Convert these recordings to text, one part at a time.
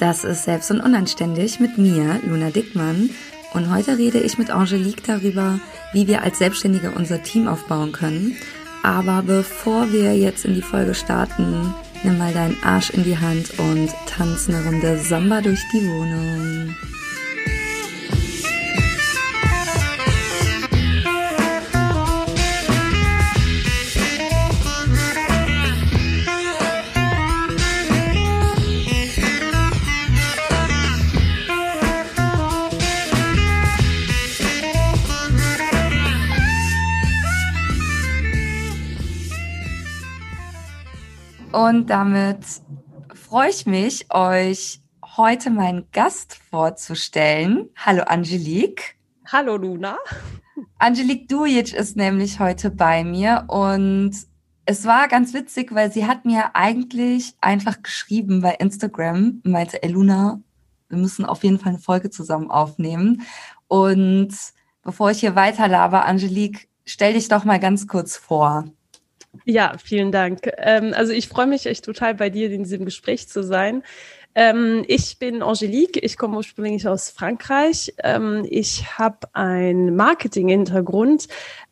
Das ist Selbst und Unanständig mit mir, Luna Dickmann. Und heute rede ich mit Angelique darüber, wie wir als Selbstständige unser Team aufbauen können. Aber bevor wir jetzt in die Folge starten, nimm mal deinen Arsch in die Hand und tanz eine Runde Samba durch die Wohnung. Und damit freue ich mich, euch heute meinen Gast vorzustellen. Hallo Angelique. Hallo Luna. Angelique Dujic ist nämlich heute bei mir und es war ganz witzig, weil sie hat mir eigentlich einfach geschrieben bei Instagram, meinte, ey Luna, wir müssen auf jeden Fall eine Folge zusammen aufnehmen. Und bevor ich hier weiterlabe, Angelique, stell dich doch mal ganz kurz vor. Ja, vielen Dank. Ähm, also ich freue mich echt total bei dir in diesem Gespräch zu sein. Ähm, ich bin Angelique, ich komme ursprünglich aus Frankreich. Ähm, ich habe einen Marketing-Hintergrund,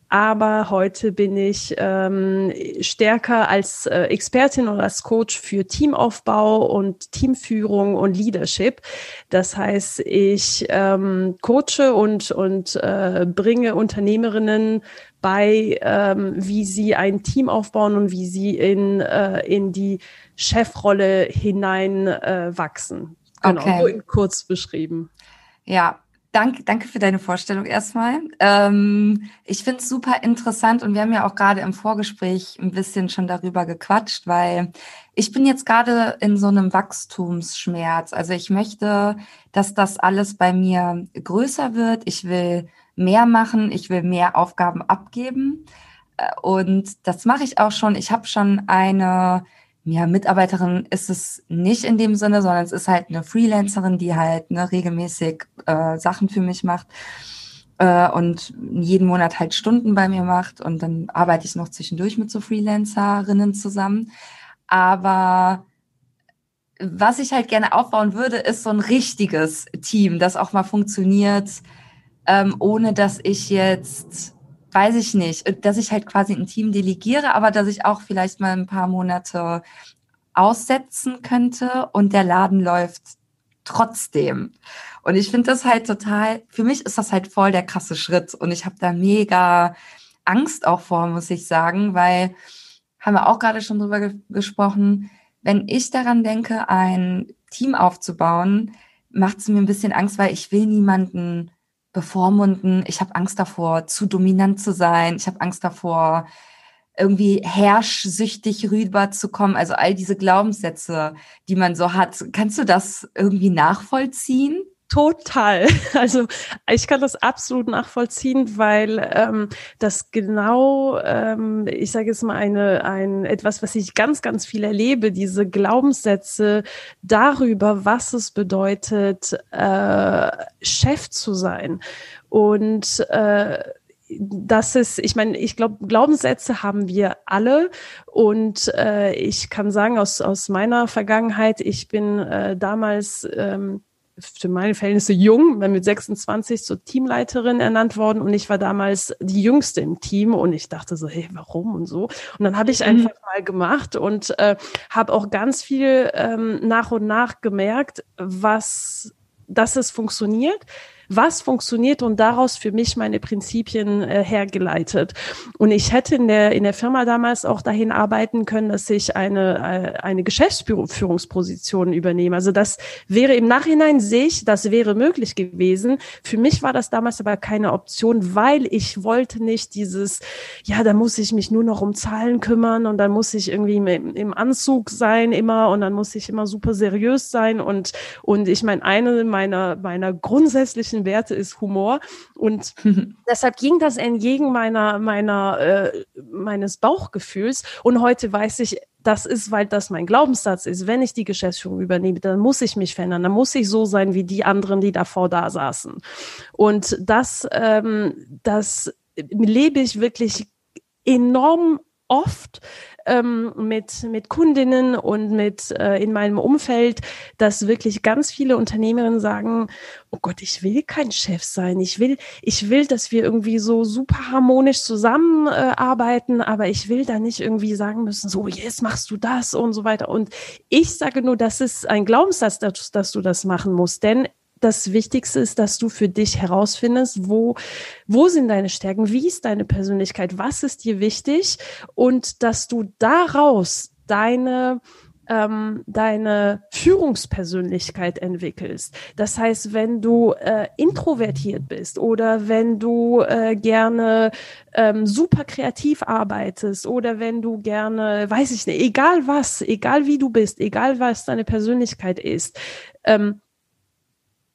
aber heute bin ich ähm, stärker als äh, Expertin oder als Coach für Teamaufbau und Teamführung und Leadership. Das heißt, ich ähm, coache und, und äh, bringe Unternehmerinnen bei, ähm, wie sie ein Team aufbauen und wie sie in, äh, in die Chefrolle hinein äh, wachsen. Genau, okay. kurz beschrieben. Ja, Danke, danke für deine Vorstellung erstmal. Ähm, ich finde es super interessant und wir haben ja auch gerade im Vorgespräch ein bisschen schon darüber gequatscht, weil ich bin jetzt gerade in so einem Wachstumsschmerz. Also ich möchte, dass das alles bei mir größer wird. Ich will mehr machen, ich will mehr Aufgaben abgeben. Äh, und das mache ich auch schon. Ich habe schon eine ja, Mitarbeiterin ist es nicht in dem Sinne, sondern es ist halt eine Freelancerin, die halt ne, regelmäßig äh, Sachen für mich macht äh, und jeden Monat halt Stunden bei mir macht und dann arbeite ich noch zwischendurch mit so Freelancerinnen zusammen. Aber was ich halt gerne aufbauen würde, ist so ein richtiges Team, das auch mal funktioniert, ähm, ohne dass ich jetzt weiß ich nicht, dass ich halt quasi ein Team delegiere, aber dass ich auch vielleicht mal ein paar Monate aussetzen könnte und der Laden läuft trotzdem. Und ich finde das halt total, für mich ist das halt voll der krasse Schritt und ich habe da mega Angst auch vor, muss ich sagen, weil haben wir auch gerade schon drüber ge gesprochen, wenn ich daran denke, ein Team aufzubauen, macht es mir ein bisschen Angst, weil ich will niemanden bevormunden. Ich habe Angst davor, zu dominant zu sein. Ich habe Angst davor, irgendwie herrschsüchtig rüberzukommen. Also all diese Glaubenssätze, die man so hat. Kannst du das irgendwie nachvollziehen? Total. Also ich kann das absolut nachvollziehen, weil ähm, das genau, ähm, ich sage jetzt mal eine, ein etwas, was ich ganz, ganz viel erlebe, diese Glaubenssätze darüber, was es bedeutet, äh, Chef zu sein und äh, das ist, ich meine, ich glaube, Glaubenssätze haben wir alle und äh, ich kann sagen aus aus meiner Vergangenheit, ich bin äh, damals ähm, für meine Verhältnisse jung, bin mit 26 zur Teamleiterin ernannt worden und ich war damals die Jüngste im Team und ich dachte so, hey, warum und so. Und dann habe ich mhm. einfach mal gemacht und äh, habe auch ganz viel ähm, nach und nach gemerkt, was, dass es funktioniert was funktioniert und daraus für mich meine Prinzipien äh, hergeleitet. Und ich hätte in der, in der Firma damals auch dahin arbeiten können, dass ich eine, äh, eine Geschäftsführungsposition übernehme. Also das wäre im Nachhinein sehe ich, das wäre möglich gewesen. Für mich war das damals aber keine Option, weil ich wollte nicht dieses, ja, da muss ich mich nur noch um Zahlen kümmern und dann muss ich irgendwie im, im Anzug sein immer und dann muss ich immer super seriös sein und, und ich meine, eine meiner, meiner grundsätzlichen wesentlichen Werte ist Humor. Und deshalb ging das entgegen meiner, meiner, äh, meines Bauchgefühls. Und heute weiß ich, das ist, weil das mein Glaubenssatz ist. Wenn ich die Geschäftsführung übernehme, dann muss ich mich verändern. Dann muss ich so sein wie die anderen, die davor da saßen. Und das, ähm, das lebe ich wirklich enorm oft ähm, mit, mit Kundinnen und mit äh, in meinem Umfeld, dass wirklich ganz viele Unternehmerinnen sagen, oh Gott, ich will kein Chef sein. Ich will, ich will, dass wir irgendwie so super harmonisch zusammenarbeiten, äh, aber ich will da nicht irgendwie sagen müssen, so, jetzt machst du das und so weiter. Und ich sage nur, das ist ein Glaubenssatz, dass, dass du das machen musst. Denn das Wichtigste ist, dass du für dich herausfindest, wo, wo sind deine Stärken, wie ist deine Persönlichkeit, was ist dir wichtig und dass du daraus deine ähm, deine Führungspersönlichkeit entwickelst. Das heißt, wenn du äh, introvertiert bist oder wenn du äh, gerne ähm, super kreativ arbeitest oder wenn du gerne, weiß ich nicht, egal was, egal wie du bist, egal was deine Persönlichkeit ist, ähm,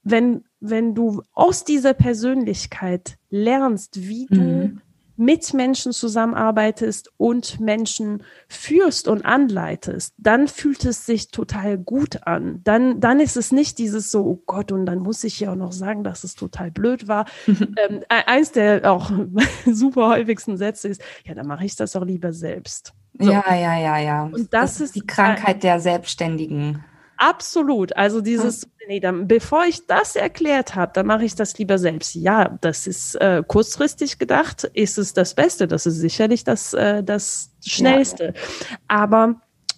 wenn, wenn du aus dieser Persönlichkeit lernst, wie du mhm. mit Menschen zusammenarbeitest und Menschen führst und anleitest, dann fühlt es sich total gut an. Dann, dann ist es nicht dieses so, oh Gott, und dann muss ich ja auch noch sagen, dass es total blöd war. ähm, e-, eins der auch super häufigsten Sätze ist, ja, dann mache ich das auch lieber selbst. So. Ja, ja, ja, ja. Und das, das ist die Krankheit der Selbstständigen. Absolut. Also dieses, nee, dann, bevor ich das erklärt habe, dann mache ich das lieber selbst. Ja, das ist äh, kurzfristig gedacht, ist es das Beste. Das ist sicherlich das, äh, das Schnellste. Ja. Aber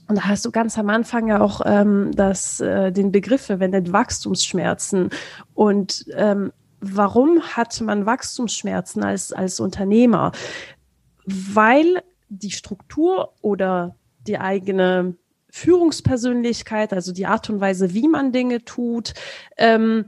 und da hast du ganz am Anfang ja auch ähm, das, äh, den Begriff verwendet, Wachstumsschmerzen. Und ähm, warum hat man Wachstumsschmerzen als, als Unternehmer? Weil die Struktur oder die eigene Führungspersönlichkeit, also die Art und Weise, wie man Dinge tut, ähm,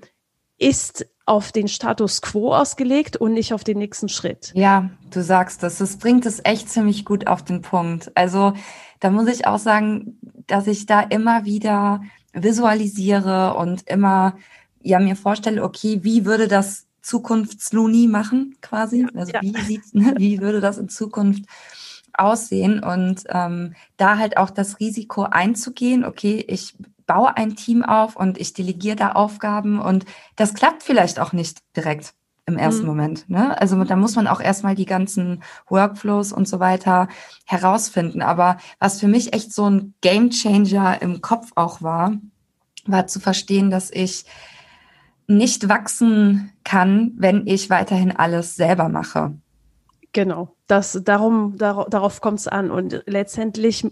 ist auf den Status quo ausgelegt und nicht auf den nächsten Schritt. Ja, du sagst das. Das bringt es echt ziemlich gut auf den Punkt. Also da muss ich auch sagen, dass ich da immer wieder visualisiere und immer ja mir vorstelle, okay, wie würde das Zukunftsluni machen quasi? Also ja. wie sieht, ne, wie würde das in Zukunft aussehen und ähm, da halt auch das Risiko einzugehen, okay, ich baue ein Team auf und ich delegiere da Aufgaben und das klappt vielleicht auch nicht direkt im ersten mhm. Moment. Ne? Also da muss man auch erstmal die ganzen Workflows und so weiter herausfinden. Aber was für mich echt so ein Game Changer im Kopf auch war, war zu verstehen, dass ich nicht wachsen kann, wenn ich weiterhin alles selber mache. Genau, das, darum, dar, darauf kommt es an. Und letztendlich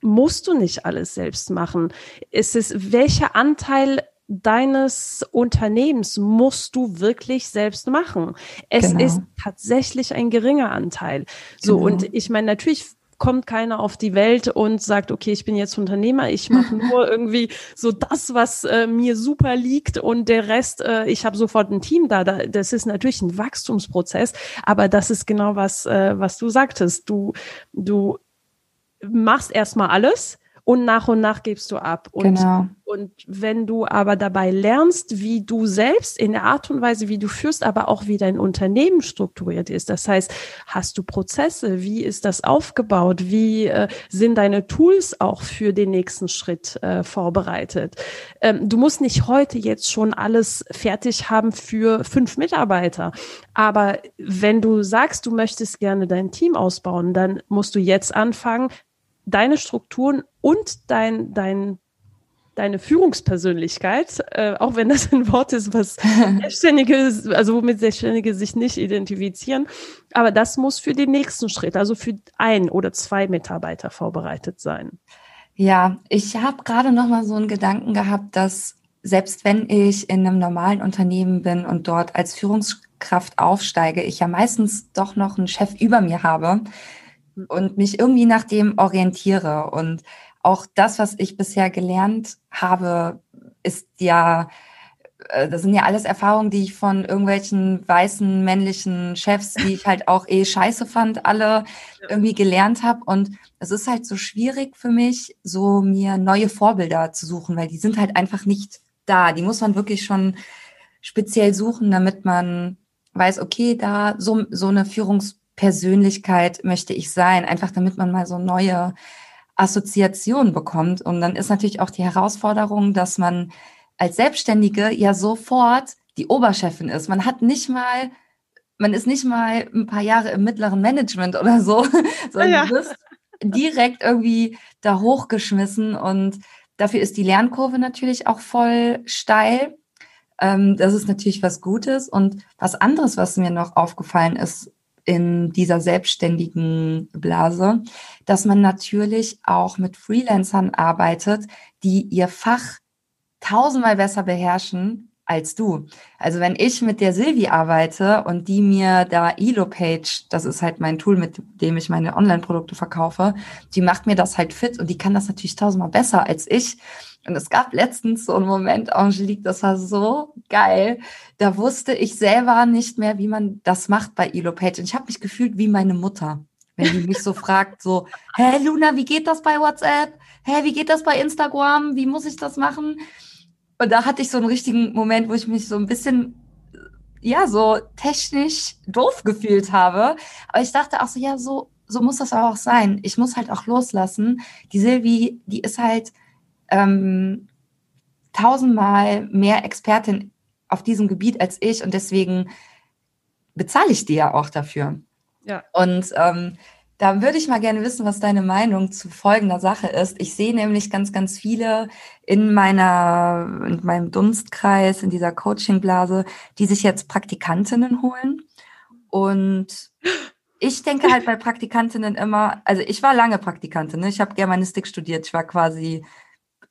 musst du nicht alles selbst machen. Es ist, welcher Anteil deines Unternehmens musst du wirklich selbst machen. Es genau. ist tatsächlich ein geringer Anteil. So, genau. und ich meine, natürlich kommt keiner auf die Welt und sagt, okay, ich bin jetzt Unternehmer, ich mache nur irgendwie so das, was äh, mir super liegt und der Rest, äh, ich habe sofort ein Team da. da. Das ist natürlich ein Wachstumsprozess, aber das ist genau was, äh, was du sagtest. Du, du machst erstmal alles und nach und nach gibst du ab. Und, genau. und wenn du aber dabei lernst, wie du selbst in der Art und Weise, wie du führst, aber auch wie dein Unternehmen strukturiert ist. Das heißt, hast du Prozesse? Wie ist das aufgebaut? Wie äh, sind deine Tools auch für den nächsten Schritt äh, vorbereitet? Ähm, du musst nicht heute jetzt schon alles fertig haben für fünf Mitarbeiter. Aber wenn du sagst, du möchtest gerne dein Team ausbauen, dann musst du jetzt anfangen, deine Strukturen und dein, dein, deine Führungspersönlichkeit, äh, auch wenn das ein Wort ist, was Selbstständige, also womit Selbstständige sich nicht identifizieren, aber das muss für den nächsten Schritt, also für ein oder zwei Mitarbeiter vorbereitet sein. Ja, ich habe gerade noch mal so einen Gedanken gehabt, dass selbst wenn ich in einem normalen Unternehmen bin und dort als Führungskraft aufsteige, ich ja meistens doch noch einen Chef über mir habe, und mich irgendwie nach dem orientiere. Und auch das, was ich bisher gelernt habe, ist ja, äh, das sind ja alles Erfahrungen, die ich von irgendwelchen weißen männlichen Chefs, die ich halt auch eh scheiße fand, alle irgendwie gelernt habe. Und es ist halt so schwierig für mich, so mir neue Vorbilder zu suchen, weil die sind halt einfach nicht da. Die muss man wirklich schon speziell suchen, damit man weiß, okay, da so, so eine Führungs Persönlichkeit möchte ich sein, einfach damit man mal so neue Assoziationen bekommt. Und dann ist natürlich auch die Herausforderung, dass man als Selbstständige ja sofort die Oberchefin ist. Man hat nicht mal, man ist nicht mal ein paar Jahre im mittleren Management oder so, sondern ja. du, wirst, direkt irgendwie da hochgeschmissen und dafür ist die Lernkurve natürlich auch voll steil. Ähm, das ist natürlich was Gutes. Und was anderes, was mir noch aufgefallen ist in dieser selbstständigen Blase, dass man natürlich auch mit Freelancern arbeitet, die ihr Fach tausendmal besser beherrschen als du. Also wenn ich mit der Silvi arbeite und die mir da Elo-Page, das ist halt mein Tool, mit dem ich meine Online-Produkte verkaufe, die macht mir das halt fit und die kann das natürlich tausendmal besser als ich. Und es gab letztens so einen Moment, Angelique, das war so geil. Da wusste ich selber nicht mehr, wie man das macht bei Elo-Page. Und ich habe mich gefühlt wie meine Mutter, wenn die mich so fragt, so, hä, Luna, wie geht das bei WhatsApp? Hä, wie geht das bei Instagram? Wie muss ich das machen? Und da hatte ich so einen richtigen Moment, wo ich mich so ein bisschen, ja, so technisch doof gefühlt habe. Aber ich dachte auch so, ja, so, so muss das auch sein. Ich muss halt auch loslassen. Die Silvi, die ist halt ähm, tausendmal mehr Expertin auf diesem Gebiet als ich und deswegen bezahle ich die ja auch dafür. Ja. Und ähm, da würde ich mal gerne wissen, was deine Meinung zu folgender Sache ist. Ich sehe nämlich ganz, ganz viele in meiner, in meinem Dunstkreis, in dieser Coachingblase, die sich jetzt Praktikantinnen holen. Und ich denke halt bei Praktikantinnen immer, also ich war lange Praktikantin, ne? ich habe Germanistik studiert, ich war quasi,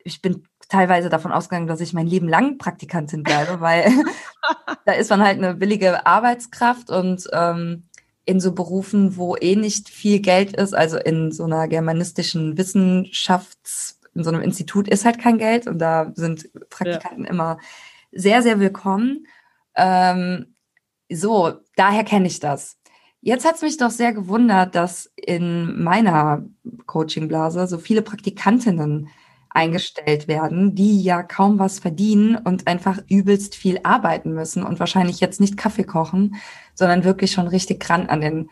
ich bin teilweise davon ausgegangen, dass ich mein Leben lang Praktikantin bleibe, weil da ist man halt eine billige Arbeitskraft und ähm, in so Berufen, wo eh nicht viel Geld ist, also in so einer germanistischen Wissenschafts, in so einem Institut ist halt kein Geld und da sind Praktikanten ja. immer sehr, sehr willkommen. Ähm, so, daher kenne ich das. Jetzt hat es mich doch sehr gewundert, dass in meiner Coachingblase so viele Praktikantinnen eingestellt werden, die ja kaum was verdienen und einfach übelst viel arbeiten müssen und wahrscheinlich jetzt nicht Kaffee kochen, sondern wirklich schon richtig ran an den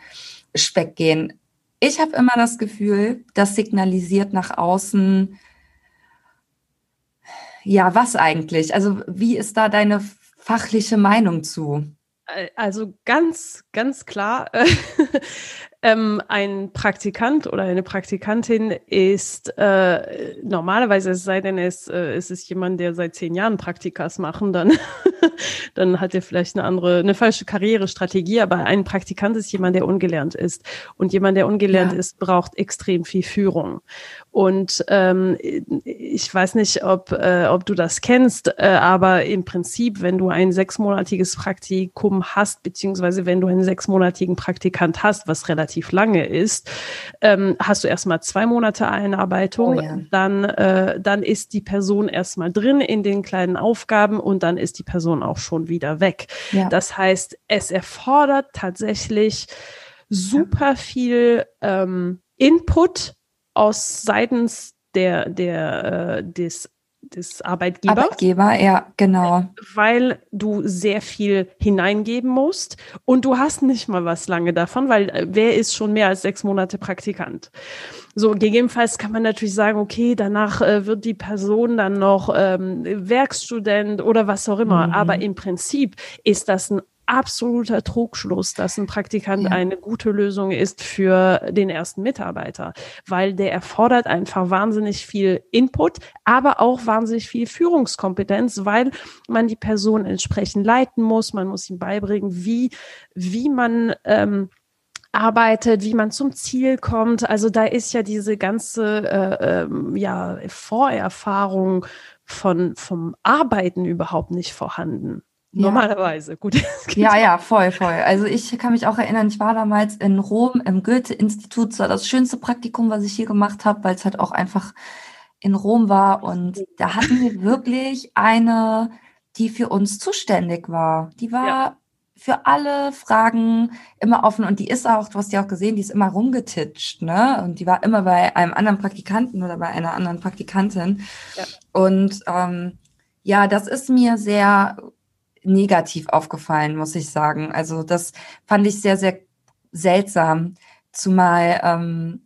Speck gehen. Ich habe immer das Gefühl, das signalisiert nach außen, ja, was eigentlich? Also wie ist da deine fachliche Meinung zu? Also ganz, ganz klar, ähm, ein Praktikant oder eine Praktikantin ist äh, normalerweise, es sei denn, es, äh, es ist jemand, der seit zehn Jahren Praktikas machen, dann, dann hat er vielleicht eine andere, eine falsche Karrierestrategie, aber ein Praktikant ist jemand, der ungelernt ist. Und jemand, der ungelernt ja. ist, braucht extrem viel Führung. Und ähm, ich weiß nicht, ob, äh, ob du das kennst, äh, aber im Prinzip, wenn du ein sechsmonatiges Praktikum hast, beziehungsweise wenn du einen sechsmonatigen Praktikant hast, was relativ lange ist, ähm, hast du erstmal zwei Monate Einarbeitung, oh ja. dann, äh, dann ist die Person erstmal drin in den kleinen Aufgaben und dann ist die Person auch schon wieder weg. Ja. Das heißt, es erfordert tatsächlich super viel ähm, Input aus seitens der, der, äh, des des Arbeitgebers. Arbeitgeber, ja, genau. Weil du sehr viel hineingeben musst und du hast nicht mal was lange davon, weil äh, wer ist schon mehr als sechs Monate Praktikant? So, gegebenenfalls kann man natürlich sagen, okay, danach äh, wird die Person dann noch ähm, Werkstudent oder was auch immer. Mhm. Aber im Prinzip ist das ein absoluter Trugschluss, dass ein Praktikant ja. eine gute Lösung ist für den ersten Mitarbeiter, weil der erfordert einfach wahnsinnig viel Input, aber auch wahnsinnig viel Führungskompetenz, weil man die Person entsprechend leiten muss, man muss ihm beibringen, wie, wie man ähm, arbeitet, wie man zum Ziel kommt. Also da ist ja diese ganze äh, ähm, ja, Vorerfahrung von, vom Arbeiten überhaupt nicht vorhanden. Normalerweise, gut. Ja, ja, voll, voll. Also ich kann mich auch erinnern, ich war damals in Rom im Goethe-Institut, das war das schönste Praktikum, was ich hier gemacht habe, weil es halt auch einfach in Rom war. Und da hatten wir wirklich eine, die für uns zuständig war. Die war ja. für alle Fragen immer offen und die ist auch, du hast ja auch gesehen, die ist immer rumgetitscht, ne? Und die war immer bei einem anderen Praktikanten oder bei einer anderen Praktikantin. Ja. Und ähm, ja, das ist mir sehr negativ aufgefallen, muss ich sagen. Also das fand ich sehr, sehr seltsam. Zumal, ähm,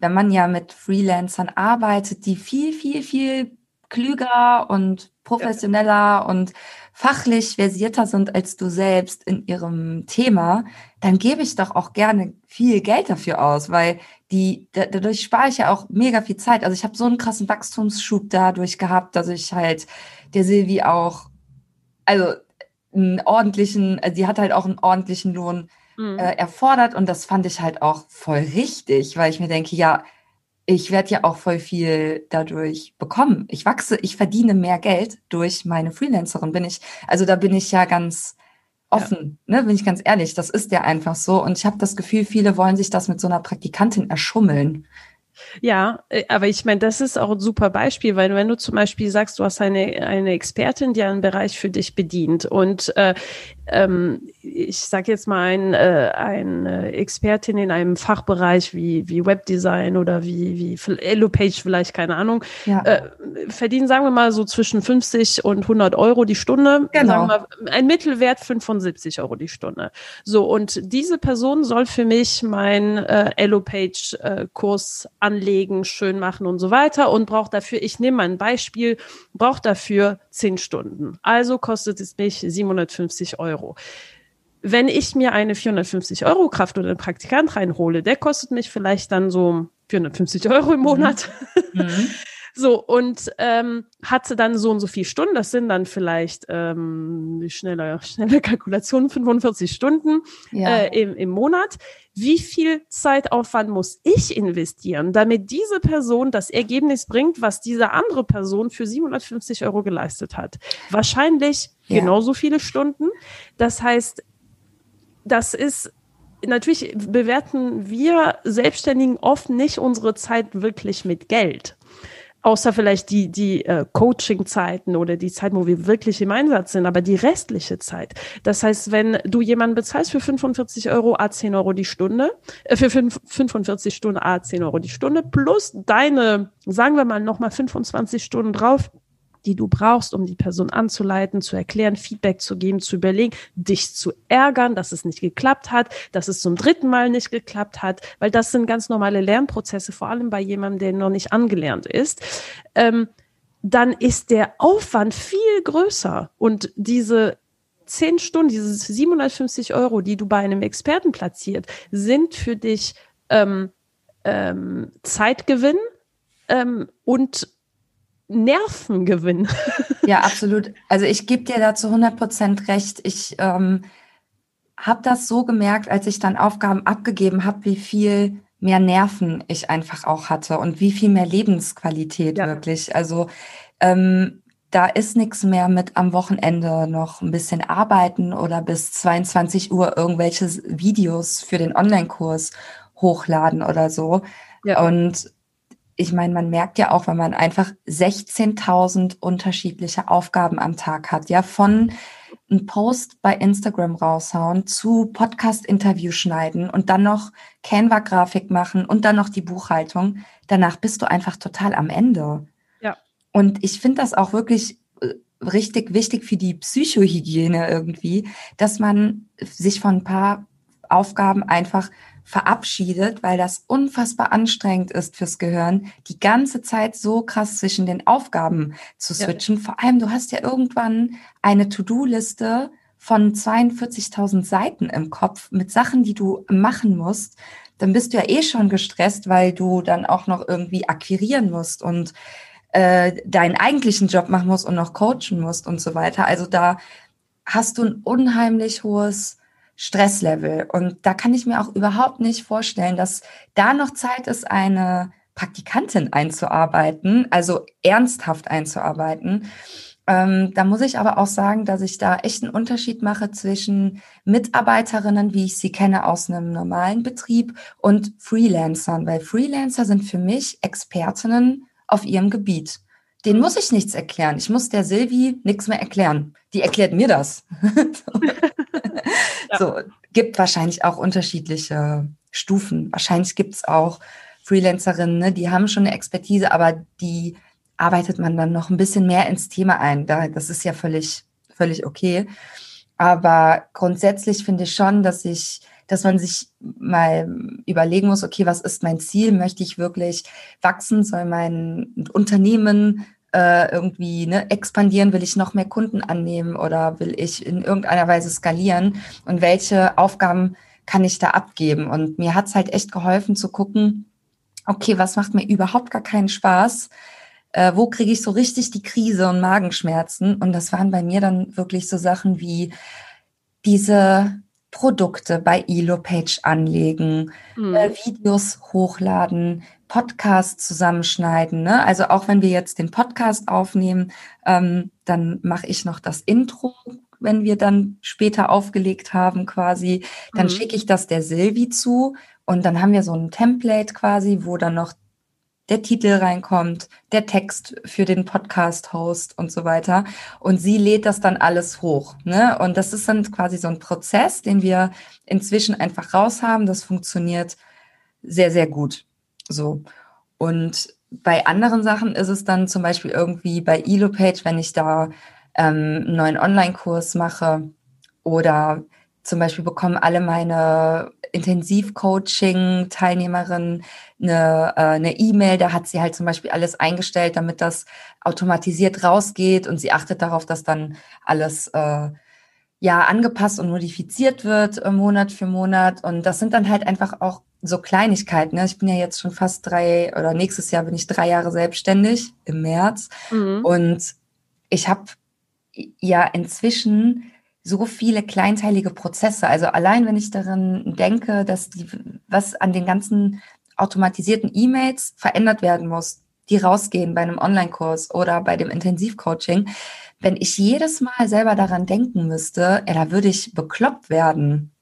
wenn man ja mit Freelancern arbeitet, die viel, viel, viel klüger und professioneller ja. und fachlich versierter sind als du selbst in ihrem Thema, dann gebe ich doch auch gerne viel Geld dafür aus, weil die dadurch spare ich ja auch mega viel Zeit. Also ich habe so einen krassen Wachstumsschub dadurch gehabt, dass ich halt der Silvi auch, also einen ordentlichen, also die hat halt auch einen ordentlichen Lohn mhm. äh, erfordert und das fand ich halt auch voll richtig, weil ich mir denke, ja, ich werde ja auch voll viel dadurch bekommen. Ich wachse, ich verdiene mehr Geld durch meine Freelancerin, bin ich. Also da bin ich ja ganz offen, ja. ne, bin ich ganz ehrlich. Das ist ja einfach so. Und ich habe das Gefühl, viele wollen sich das mit so einer Praktikantin erschummeln. Ja, äh, aber ich meine, das ist auch ein super Beispiel, weil wenn du zum Beispiel sagst, du hast eine, eine Expertin, die einen Bereich für dich bedient und äh, ähm, ich sage jetzt mal ein, äh, eine Expertin in einem Fachbereich wie, wie Webdesign oder wie, wie Elopage vielleicht, keine Ahnung, ja. äh, verdienen, sagen wir mal, so zwischen 50 und 100 Euro die Stunde. Genau. Sagen wir mal, ein Mittelwert 75 Euro die Stunde. So, und diese Person soll für mich mein äh, Elopage-Kurs äh, anlegen, schön machen und so weiter und braucht dafür, ich nehme mal ein Beispiel, braucht dafür 10 Stunden. Also kostet es mich 750 Euro. Wenn ich mir eine 450 Euro Kraft oder einen Praktikant reinhole, der kostet mich vielleicht dann so 450 Euro im Monat. Mhm. mhm. So, und ähm, hatte dann so und so viele Stunden, das sind dann vielleicht ähm, schnelle, schnelle Kalkulation, 45 Stunden ja. äh, im, im Monat. Wie viel Zeitaufwand muss ich investieren, damit diese Person das Ergebnis bringt, was diese andere Person für 750 Euro geleistet hat? Wahrscheinlich ja. genauso viele Stunden. Das heißt, das ist natürlich bewerten wir Selbstständigen oft nicht unsere Zeit wirklich mit Geld außer vielleicht die, die äh, Coaching-Zeiten oder die Zeit, wo wir wirklich im Einsatz sind, aber die restliche Zeit. Das heißt, wenn du jemanden bezahlst für 45 Euro, a 10 Euro die Stunde, äh, für 5, 45 Stunden, a 10 Euro die Stunde, plus deine, sagen wir mal, nochmal 25 Stunden drauf, die du brauchst, um die Person anzuleiten, zu erklären, Feedback zu geben, zu überlegen, dich zu ärgern, dass es nicht geklappt hat, dass es zum dritten Mal nicht geklappt hat, weil das sind ganz normale Lernprozesse, vor allem bei jemandem, der noch nicht angelernt ist. Ähm, dann ist der Aufwand viel größer und diese zehn Stunden, diese 750 Euro, die du bei einem Experten platziert, sind für dich ähm, ähm, Zeitgewinn ähm, und Nervengewinn. Ja, absolut. Also ich gebe dir dazu 100 Prozent recht. Ich ähm, habe das so gemerkt, als ich dann Aufgaben abgegeben habe, wie viel mehr Nerven ich einfach auch hatte und wie viel mehr Lebensqualität ja. wirklich. Also ähm, da ist nichts mehr mit am Wochenende noch ein bisschen arbeiten oder bis 22 Uhr irgendwelche Videos für den Online-Kurs hochladen oder so. Ja. Und ich meine, man merkt ja auch, wenn man einfach 16.000 unterschiedliche Aufgaben am Tag hat, ja, von einen Post bei Instagram raushauen zu Podcast-Interview schneiden und dann noch Canva-Grafik machen und dann noch die Buchhaltung. Danach bist du einfach total am Ende. Ja. Und ich finde das auch wirklich äh, richtig wichtig für die Psychohygiene irgendwie, dass man sich von ein paar Aufgaben einfach verabschiedet, weil das unfassbar anstrengend ist fürs Gehirn, die ganze Zeit so krass zwischen den Aufgaben zu switchen. Ja. Vor allem, du hast ja irgendwann eine To-Do-Liste von 42.000 Seiten im Kopf mit Sachen, die du machen musst. Dann bist du ja eh schon gestresst, weil du dann auch noch irgendwie akquirieren musst und äh, deinen eigentlichen Job machen musst und noch coachen musst und so weiter. Also da hast du ein unheimlich hohes Stresslevel. Und da kann ich mir auch überhaupt nicht vorstellen, dass da noch Zeit ist, eine Praktikantin einzuarbeiten, also ernsthaft einzuarbeiten. Ähm, da muss ich aber auch sagen, dass ich da echt einen Unterschied mache zwischen Mitarbeiterinnen, wie ich sie kenne aus einem normalen Betrieb, und Freelancern, weil Freelancer sind für mich Expertinnen auf ihrem Gebiet. Den muss ich nichts erklären. Ich muss der Silvi nichts mehr erklären. Die erklärt mir das. So, gibt wahrscheinlich auch unterschiedliche Stufen. Wahrscheinlich gibt es auch Freelancerinnen, ne, die haben schon eine Expertise, aber die arbeitet man dann noch ein bisschen mehr ins Thema ein. Da, das ist ja völlig, völlig okay. Aber grundsätzlich finde ich schon, dass ich, dass man sich mal überlegen muss, okay, was ist mein Ziel? Möchte ich wirklich wachsen? Soll mein Unternehmen äh, irgendwie ne, expandieren? Will ich noch mehr Kunden annehmen oder will ich in irgendeiner Weise skalieren? Und welche Aufgaben kann ich da abgeben? Und mir hat es halt echt geholfen zu gucken, okay, was macht mir überhaupt gar keinen Spaß? Äh, wo kriege ich so richtig die Krise und Magenschmerzen? Und das waren bei mir dann wirklich so Sachen wie diese Produkte bei Elo-Page anlegen, mhm. äh, Videos hochladen, Podcasts zusammenschneiden. Ne? Also auch wenn wir jetzt den Podcast aufnehmen, ähm, dann mache ich noch das Intro, wenn wir dann später aufgelegt haben quasi. Dann mhm. schicke ich das der Silvi zu und dann haben wir so ein Template quasi, wo dann noch der Titel reinkommt, der Text für den Podcast-Host und so weiter. Und sie lädt das dann alles hoch. Ne? Und das ist dann quasi so ein Prozess, den wir inzwischen einfach raus haben. Das funktioniert sehr, sehr gut. So. Und bei anderen Sachen ist es dann zum Beispiel irgendwie bei Elopage, wenn ich da ähm, einen neuen Online-Kurs mache oder zum Beispiel bekommen alle meine Intensivcoaching-Teilnehmerinnen eine äh, eine E-Mail, da hat sie halt zum Beispiel alles eingestellt, damit das automatisiert rausgeht und sie achtet darauf, dass dann alles äh, ja angepasst und modifiziert wird äh, Monat für Monat. Und das sind dann halt einfach auch so Kleinigkeiten. Ne? Ich bin ja jetzt schon fast drei oder nächstes Jahr bin ich drei Jahre selbstständig im März. Mhm. Und ich habe ja inzwischen so viele kleinteilige Prozesse. Also allein wenn ich daran denke, dass die, was an den ganzen automatisierten E-Mails verändert werden muss, die rausgehen bei einem Online-Kurs oder bei dem Intensivcoaching, wenn ich jedes Mal selber daran denken müsste, ja, da würde ich bekloppt werden.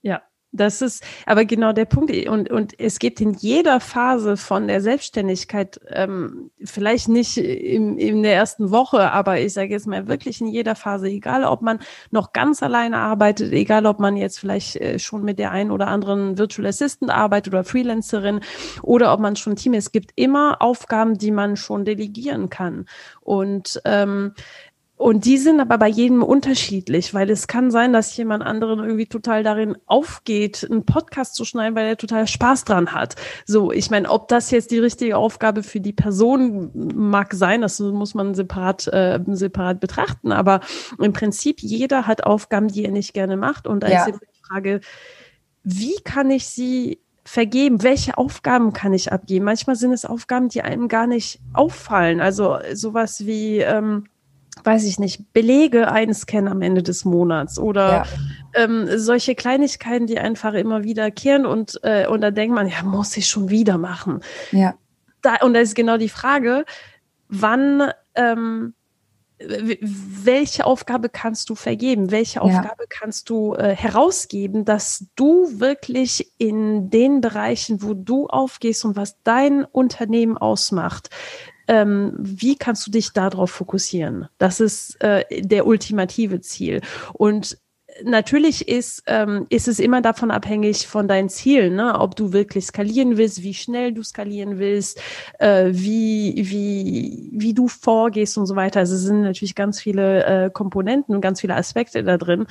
Ja, das ist aber genau der Punkt. Und, und es gibt in jeder Phase von der Selbstständigkeit, ähm, vielleicht nicht im, in der ersten Woche, aber ich sage jetzt mal wirklich in jeder Phase, egal ob man noch ganz alleine arbeitet, egal ob man jetzt vielleicht äh, schon mit der einen oder anderen Virtual Assistant arbeitet oder Freelancerin oder ob man schon Team ist, es gibt immer Aufgaben, die man schon delegieren kann. Und ähm, und die sind aber bei jedem unterschiedlich, weil es kann sein, dass jemand anderen irgendwie total darin aufgeht, einen Podcast zu schneiden, weil er total Spaß dran hat. So, ich meine, ob das jetzt die richtige Aufgabe für die Person mag sein, das muss man separat, äh, separat betrachten. Aber im Prinzip, jeder hat Aufgaben, die er nicht gerne macht. Und da ja. ist die Frage, wie kann ich sie vergeben? Welche Aufgaben kann ich abgeben? Manchmal sind es Aufgaben, die einem gar nicht auffallen. Also sowas wie, ähm, weiß ich nicht, Belege einscannen am Ende des Monats oder ja. ähm, solche Kleinigkeiten, die einfach immer wiederkehren und, äh, und da denkt man, ja, muss ich schon wieder machen. Ja. Da, und da ist genau die Frage, wann, ähm, welche Aufgabe kannst du vergeben? Welche Aufgabe ja. kannst du äh, herausgeben, dass du wirklich in den Bereichen, wo du aufgehst und was dein Unternehmen ausmacht, ähm, wie kannst du dich darauf fokussieren? Das ist äh, der ultimative Ziel. Und natürlich ist, ähm, ist es immer davon abhängig von deinen Zielen, ne? ob du wirklich skalieren willst, wie schnell du skalieren willst, äh, wie, wie, wie du vorgehst und so weiter. Also es sind natürlich ganz viele äh, Komponenten und ganz viele Aspekte da drin.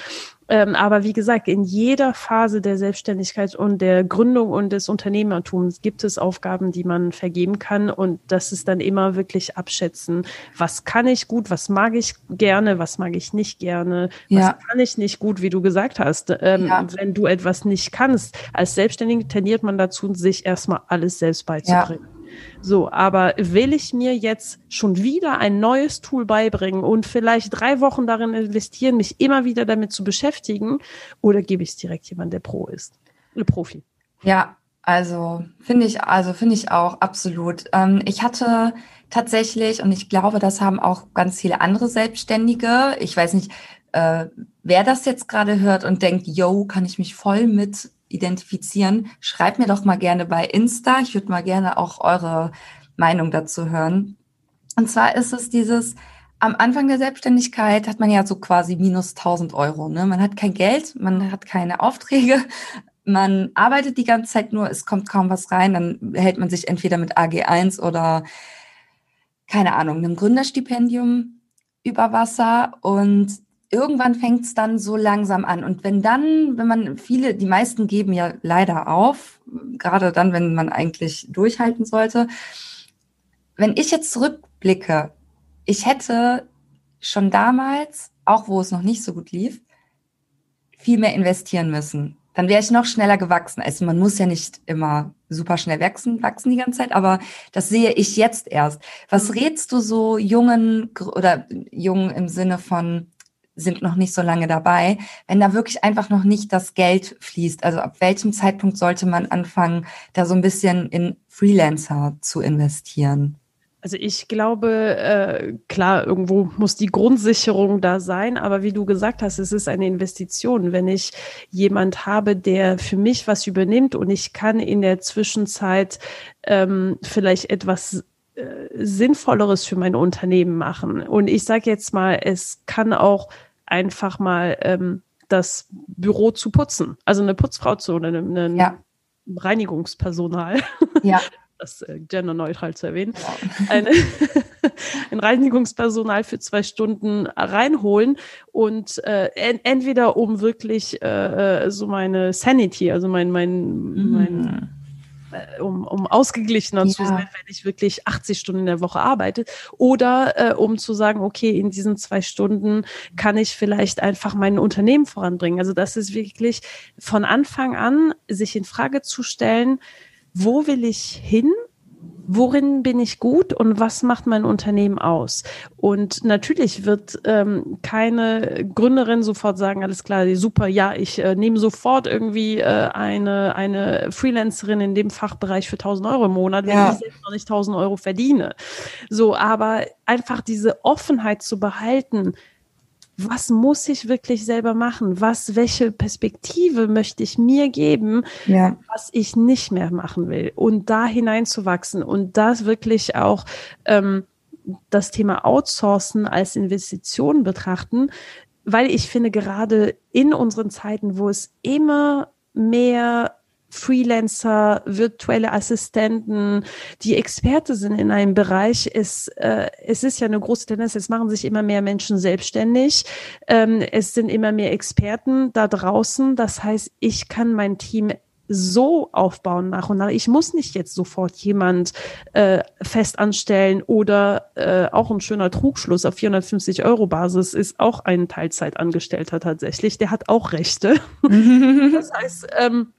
Ähm, aber wie gesagt, in jeder Phase der Selbstständigkeit und der Gründung und des Unternehmertums gibt es Aufgaben, die man vergeben kann. Und das ist dann immer wirklich abschätzen, was kann ich gut, was mag ich gerne, was mag ich nicht gerne, ja. was kann ich nicht gut, wie du gesagt hast. Ähm, ja. Wenn du etwas nicht kannst, als Selbstständige tendiert man dazu, sich erstmal alles selbst beizubringen. Ja. So, aber will ich mir jetzt schon wieder ein neues Tool beibringen und vielleicht drei Wochen darin investieren, mich immer wieder damit zu beschäftigen, oder gebe ich es direkt jemand, der Pro ist, eine Profi? Ja, also finde ich, also finde ich auch absolut. Ähm, ich hatte tatsächlich, und ich glaube, das haben auch ganz viele andere Selbstständige. Ich weiß nicht, äh, wer das jetzt gerade hört und denkt, yo, kann ich mich voll mit identifizieren, schreibt mir doch mal gerne bei Insta. Ich würde mal gerne auch eure Meinung dazu hören. Und zwar ist es dieses, am Anfang der Selbstständigkeit hat man ja so quasi minus 1000 Euro. Ne? Man hat kein Geld, man hat keine Aufträge, man arbeitet die ganze Zeit nur, es kommt kaum was rein, dann hält man sich entweder mit AG1 oder keine Ahnung, einem Gründerstipendium über Wasser und irgendwann fängt es dann so langsam an. Und wenn dann, wenn man viele, die meisten geben ja leider auf, gerade dann, wenn man eigentlich durchhalten sollte. Wenn ich jetzt zurückblicke, ich hätte schon damals, auch wo es noch nicht so gut lief, viel mehr investieren müssen. Dann wäre ich noch schneller gewachsen. Also man muss ja nicht immer super schnell wachsen, wachsen die ganze Zeit, aber das sehe ich jetzt erst. Was mhm. rätst du so jungen oder jungen im Sinne von sind noch nicht so lange dabei, wenn da wirklich einfach noch nicht das Geld fließt. Also ab welchem Zeitpunkt sollte man anfangen, da so ein bisschen in Freelancer zu investieren? Also ich glaube, äh, klar, irgendwo muss die Grundsicherung da sein, aber wie du gesagt hast, es ist eine Investition. Wenn ich jemand habe, der für mich was übernimmt und ich kann in der Zwischenzeit ähm, vielleicht etwas Sinnvolleres für mein Unternehmen machen. Und ich sage jetzt mal, es kann auch einfach mal ähm, das Büro zu putzen. Also eine Putzfrau zu oder ein ja. Reinigungspersonal. Ja. Das äh, genderneutral zu erwähnen. Ja. Eine, ein Reinigungspersonal für zwei Stunden reinholen und äh, en entweder um wirklich äh, äh so meine Sanity, also mein, mein, mhm. mein äh, um, um ausgeglichener ja. zu sein, wenn ich wirklich 80 Stunden in der Woche arbeite. Oder äh, um zu sagen, okay, in diesen zwei Stunden kann ich vielleicht einfach mein Unternehmen voranbringen. Also das ist wirklich von Anfang an, sich in Frage zu stellen, wo will ich hin? Worin bin ich gut und was macht mein Unternehmen aus? Und natürlich wird ähm, keine Gründerin sofort sagen, alles klar, super, ja, ich äh, nehme sofort irgendwie äh, eine, eine Freelancerin in dem Fachbereich für 1000 Euro im Monat, wenn ja. ich selbst noch nicht 1000 Euro verdiene. So, aber einfach diese Offenheit zu behalten, was muss ich wirklich selber machen? Was, welche Perspektive möchte ich mir geben, ja. was ich nicht mehr machen will? Und da hineinzuwachsen und das wirklich auch ähm, das Thema Outsourcen als Investition betrachten, weil ich finde, gerade in unseren Zeiten, wo es immer mehr Freelancer, virtuelle Assistenten, die Experte sind in einem Bereich. Es, äh, es ist ja eine große Tendenz, es machen sich immer mehr Menschen selbstständig. Ähm, es sind immer mehr Experten da draußen. Das heißt, ich kann mein Team so aufbauen nach und nach. Ich muss nicht jetzt sofort jemand äh, fest anstellen oder äh, auch ein schöner Trugschluss auf 450 Euro Basis ist auch ein Teilzeitangestellter tatsächlich. Der hat auch Rechte. das heißt, ähm,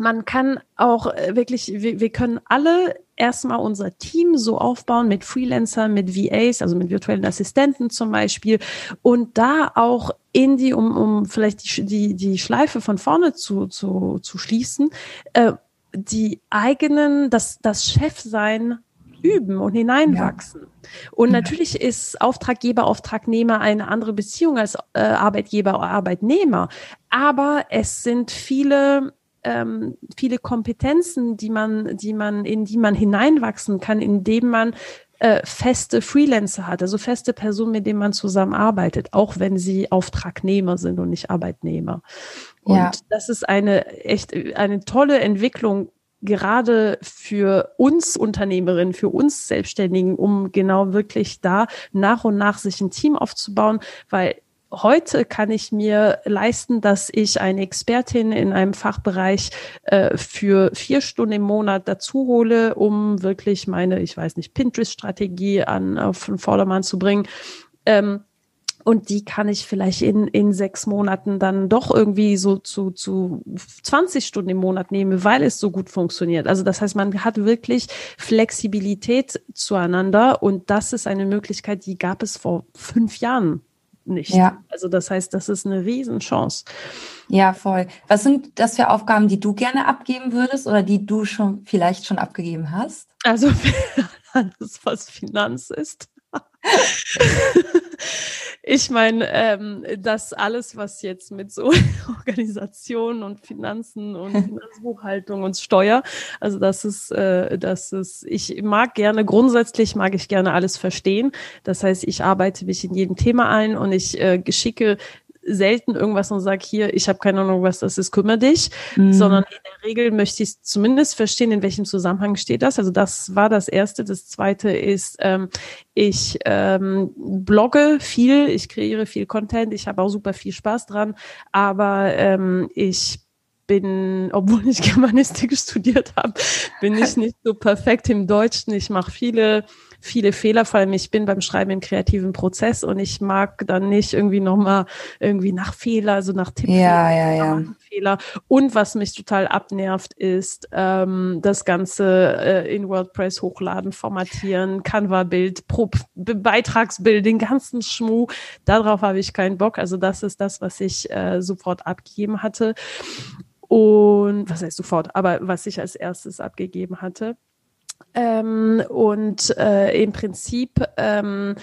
man kann auch äh, wirklich, wir, wir können alle erstmal unser Team so aufbauen mit Freelancern, mit VAs, also mit virtuellen Assistenten zum Beispiel und da auch in die, um, um vielleicht die, die, die Schleife von vorne zu, zu, zu schließen, äh, die eigenen, das, das Chefsein üben und hineinwachsen. Ja. Und natürlich ist Auftraggeber, Auftragnehmer eine andere Beziehung als äh, Arbeitgeber, Arbeitnehmer. Aber es sind viele ähm, viele Kompetenzen, die man, die man, in die man hineinwachsen kann, indem man äh, feste Freelancer hat, also feste Personen, mit denen man zusammenarbeitet, auch wenn sie Auftragnehmer sind und nicht Arbeitnehmer. Und ja. das ist eine echt eine tolle Entwicklung, gerade für uns Unternehmerinnen, für uns Selbstständigen, um genau wirklich da nach und nach sich ein Team aufzubauen, weil heute kann ich mir leisten, dass ich eine Expertin in einem Fachbereich äh, für vier Stunden im Monat dazu hole, um wirklich meine, ich weiß nicht, Pinterest-Strategie an auf den Vordermann zu bringen. Ähm, und die kann ich vielleicht in, in sechs Monaten dann doch irgendwie so zu, zu 20 Stunden im Monat nehmen, weil es so gut funktioniert. Also das heißt, man hat wirklich Flexibilität zueinander und das ist eine Möglichkeit, die gab es vor fünf Jahren nicht. Ja. Also das heißt, das ist eine Riesenchance. Ja, voll. Was sind das für Aufgaben, die du gerne abgeben würdest oder die du schon vielleicht schon abgegeben hast? Also alles, was Finanz ist. ich meine, ähm, das alles, was jetzt mit so Organisationen und Finanzen und Finanzbuchhaltung und Steuer, also das ist, äh, das ist, ich mag gerne, grundsätzlich mag ich gerne alles verstehen. Das heißt, ich arbeite mich in jedem Thema ein und ich äh, geschicke selten irgendwas und sage hier, ich habe keine Ahnung, was das ist, kümmere dich, mhm. sondern in der Regel möchte ich zumindest verstehen, in welchem Zusammenhang steht das. Also das war das Erste. Das Zweite ist, ähm, ich ähm, blogge viel, ich kreiere viel Content, ich habe auch super viel Spaß dran, aber ähm, ich bin, obwohl ich Germanistik studiert habe, bin ich nicht so perfekt im Deutschen. Ich mache viele viele Fehler, vor allem ich bin beim Schreiben im kreativen Prozess und ich mag dann nicht irgendwie nochmal irgendwie nach Fehler, also nach Tipp. Ja, ja, ja. Fehler. Und was mich total abnervt, ist ähm, das Ganze äh, in WordPress hochladen, formatieren, Canva-Bild, Beitragsbild, den ganzen Schmuh. Darauf habe ich keinen Bock. Also das ist das, was ich äh, sofort abgegeben hatte. Und was heißt sofort, aber was ich als erstes abgegeben hatte. Ähm, und äh, im Prinzip ähm,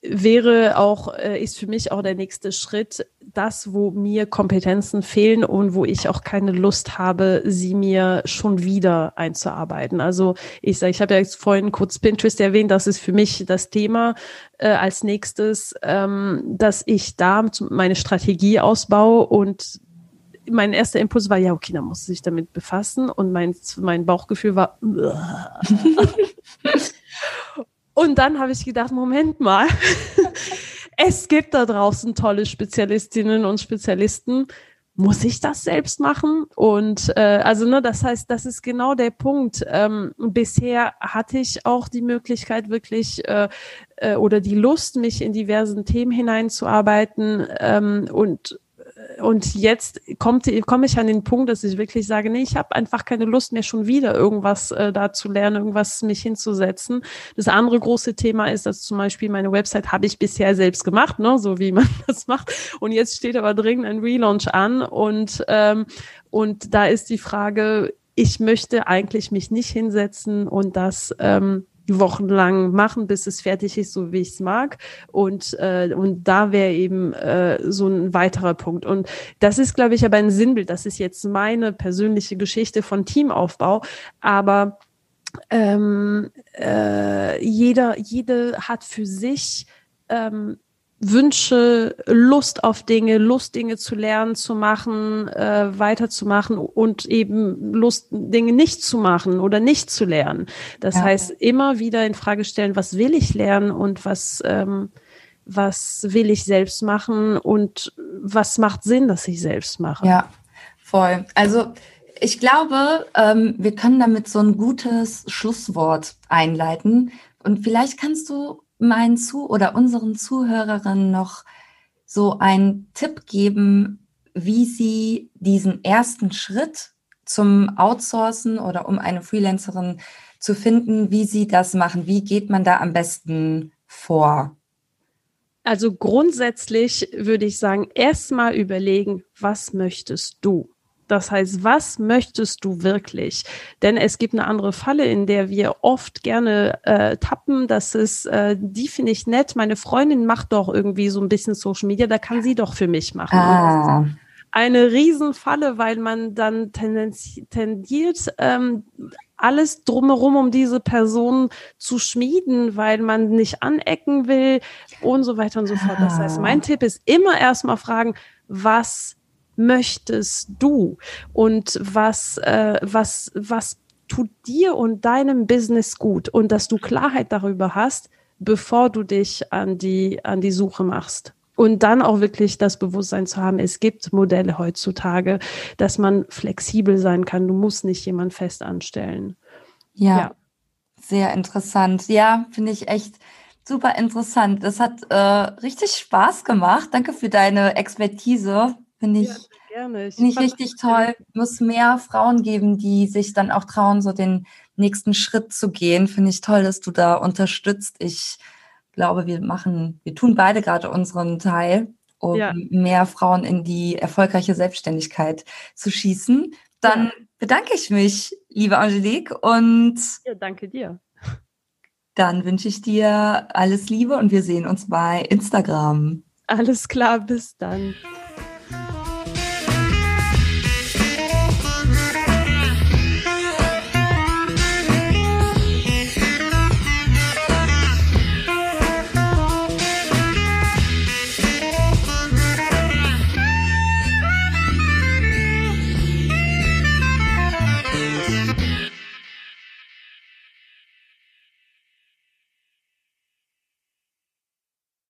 wäre auch, äh, ist für mich auch der nächste Schritt, das, wo mir Kompetenzen fehlen und wo ich auch keine Lust habe, sie mir schon wieder einzuarbeiten. Also ich sage, ich habe ja vorhin kurz Pinterest erwähnt, das ist für mich das Thema äh, als nächstes, ähm, dass ich da meine Strategie ausbaue und mein erster Impuls war, ja, okay, dann muss ich damit befassen und mein, mein Bauchgefühl war, Und dann habe ich gedacht, Moment mal, es gibt da draußen tolle Spezialistinnen und Spezialisten. Muss ich das selbst machen? Und äh, also ne, das heißt, das ist genau der Punkt. Ähm, bisher hatte ich auch die Möglichkeit wirklich äh, äh, oder die Lust, mich in diversen Themen hineinzuarbeiten ähm, und und jetzt kommt, komme ich an den Punkt, dass ich wirklich sage, nee, ich habe einfach keine Lust mehr schon wieder irgendwas äh, da zu lernen, irgendwas mich hinzusetzen. Das andere große Thema ist, dass zum Beispiel meine Website habe ich bisher selbst gemacht, ne, so wie man das macht. Und jetzt steht aber dringend ein Relaunch an und ähm, und da ist die Frage, ich möchte eigentlich mich nicht hinsetzen und das ähm, wochenlang machen, bis es fertig ist, so wie ich es mag. Und, äh, und da wäre eben äh, so ein weiterer Punkt. Und das ist, glaube ich, aber ein Sinnbild. Das ist jetzt meine persönliche Geschichte von Teamaufbau. Aber ähm, äh, jeder, jede hat für sich ähm, Wünsche, Lust auf Dinge, Lust Dinge zu lernen, zu machen, äh, weiterzumachen und eben Lust Dinge nicht zu machen oder nicht zu lernen. Das ja. heißt immer wieder in Frage stellen, was will ich lernen und was ähm, was will ich selbst machen und was macht Sinn, dass ich selbst mache. Ja, voll. Also ich glaube, ähm, wir können damit so ein gutes Schlusswort einleiten. Und vielleicht kannst du meinen Zu- oder unseren Zuhörerinnen noch so einen Tipp geben, wie sie diesen ersten Schritt zum Outsourcen oder um eine Freelancerin zu finden, wie sie das machen? Wie geht man da am besten vor? Also grundsätzlich würde ich sagen, erstmal überlegen, was möchtest du? Das heißt, was möchtest du wirklich? Denn es gibt eine andere Falle, in der wir oft gerne äh, tappen. Das ist, äh, die finde ich nett. Meine Freundin macht doch irgendwie so ein bisschen Social Media, da kann sie doch für mich machen. Ah. Eine Riesenfalle, weil man dann tendiert, ähm, alles drumherum um diese Person zu schmieden, weil man nicht anecken will und so weiter und so fort. Das heißt, mein ah. Tipp ist immer erstmal fragen, was möchtest du und was, äh, was, was tut dir und deinem Business gut und dass du Klarheit darüber hast, bevor du dich an die, an die Suche machst. Und dann auch wirklich das Bewusstsein zu haben, es gibt Modelle heutzutage, dass man flexibel sein kann. Du musst nicht jemand fest anstellen. Ja, ja. sehr interessant. Ja, finde ich echt super interessant. Das hat äh, richtig Spaß gemacht. Danke für deine Expertise. Finde ich, ja, gerne. Finde ich richtig toll. Muss mehr Frauen geben, die sich dann auch trauen, so den nächsten Schritt zu gehen. Finde ich toll, dass du da unterstützt. Ich glaube, wir machen, wir tun beide gerade unseren Teil, um ja. mehr Frauen in die erfolgreiche Selbstständigkeit zu schießen. Dann ja. bedanke ich mich, liebe Angelique, und ja, danke dir. Dann wünsche ich dir alles Liebe und wir sehen uns bei Instagram. Alles klar, bis dann.